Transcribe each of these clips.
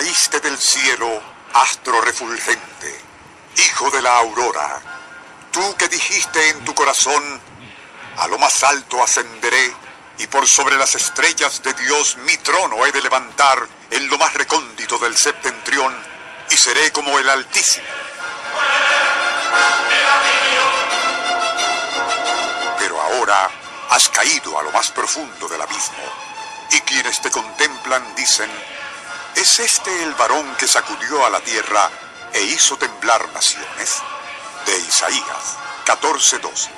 caíste del cielo, astro refulgente, hijo de la aurora, tú que dijiste en tu corazón, a lo más alto ascenderé, y por sobre las estrellas de Dios mi trono he de levantar en lo más recóndito del septentrión, y seré como el Altísimo. Pero ahora has caído a lo más profundo del abismo, y quienes te contemplan dicen, ¿es este el varón que sacudió a la tierra e hizo temblar naciones? De Isaías 14:12.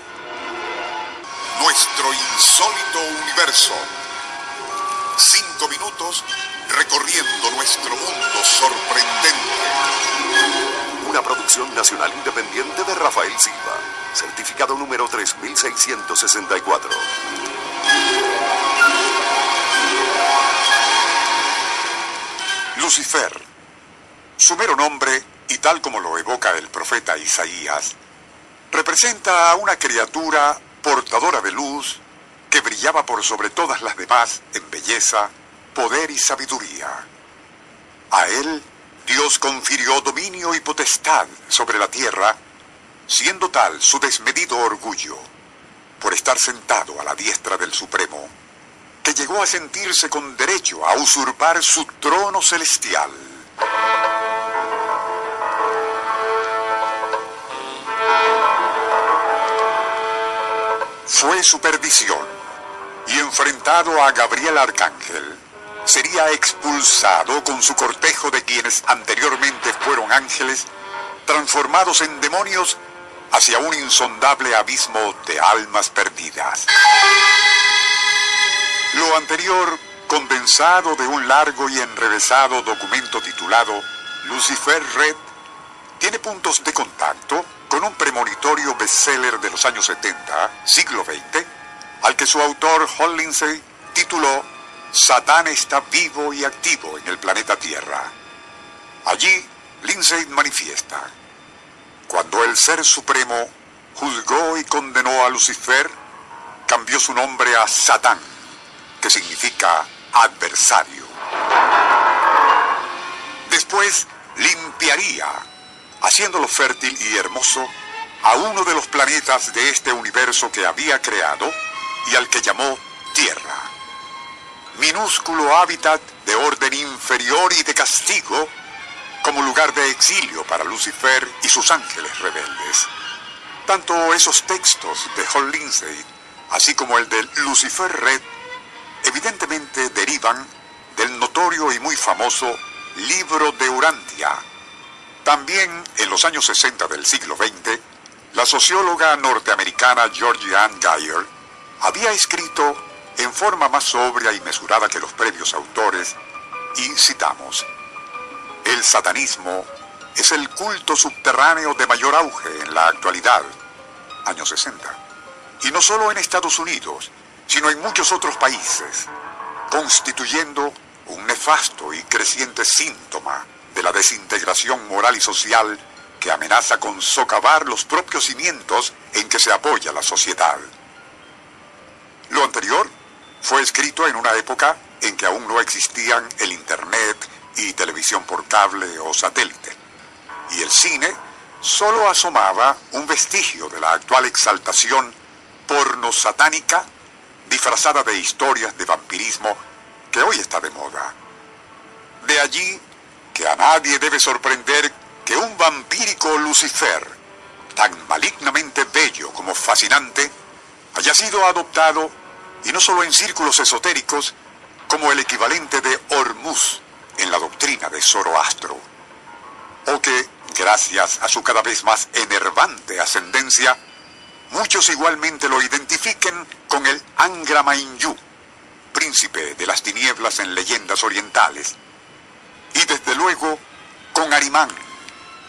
Nuestro insólito universo. Cinco minutos recorriendo nuestro mundo sorprendente. Una producción nacional independiente de Rafael Silva. Certificado número 3664. Lucifer. Su mero nombre, y tal como lo evoca el profeta Isaías, representa a una criatura portadora de luz que brillaba por sobre todas las demás en belleza, poder y sabiduría. A él Dios confirió dominio y potestad sobre la tierra, siendo tal su desmedido orgullo, por estar sentado a la diestra del Supremo, llegó a sentirse con derecho a usurpar su trono celestial. Fue su perdición, y enfrentado a Gabriel Arcángel, sería expulsado con su cortejo de quienes anteriormente fueron ángeles, transformados en demonios hacia un insondable abismo de almas perdidas. Anterior, condensado de un largo y enrevesado documento titulado Lucifer Red, tiene puntos de contacto con un premonitorio bestseller de los años 70, siglo XX, al que su autor, Hall Lindsay, tituló Satán está vivo y activo en el planeta Tierra. Allí, Lindsay manifiesta, cuando el Ser Supremo juzgó y condenó a Lucifer, cambió su nombre a Satán, significa adversario. Después limpiaría, haciéndolo fértil y hermoso, a uno de los planetas de este universo que había creado y al que llamó Tierra minúsculo hábitat de orden inferior y de castigo, como lugar de exilio para Lucifer y sus ángeles rebeldes. Tanto esos textos de Hall Lindsay, así como el de Lucifer Red, evidentemente derivan del notorio y muy famoso Libro de Urantia. También en los años 60 del siglo XX, la socióloga norteamericana Georgie Ann Geyer había escrito en forma más sobria y mesurada que los previos autores, y citamos, el satanismo es el culto subterráneo de mayor auge en la actualidad, años 60, y no solo en Estados Unidos, sino en muchos otros países, constituyendo un nefasto y creciente síntoma de la desintegración moral y social que amenaza con socavar los propios cimientos en que se apoya la sociedad. Lo anterior fue escrito en una época en que aún no existían el Internet y televisión por cable o satélite. Y el cine solo asomaba un vestigio de la actual exaltación porno satánica disfrazada de historias de vampirismo que hoy está de moda. De allí que a nadie debe sorprender que un vampírico Lucifer, tan malignamente bello como fascinante, haya sido adoptado y no solo en círculos esotéricos, como el equivalente de Hormuz en la doctrina de Zoroastro, o que, gracias a su cada vez más enervante ascendencia, muchos igualmente lo identifiquen con el Angra Mainyu, príncipe de las tinieblas en leyendas orientales, y desde luego con Arimán,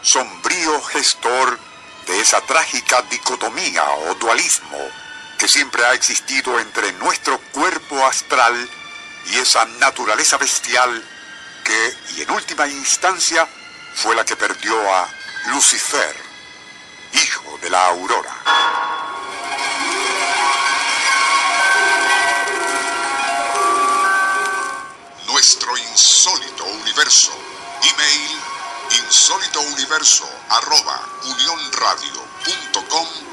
sombrío gestor de esa trágica dicotomía o dualismo que siempre ha existido entre nuestro cuerpo astral y esa naturaleza bestial que, y en última instancia, fue la que perdió a Lucifer, hijo de la aurora. Universo. Email insólitouniverso arroba unionradio.com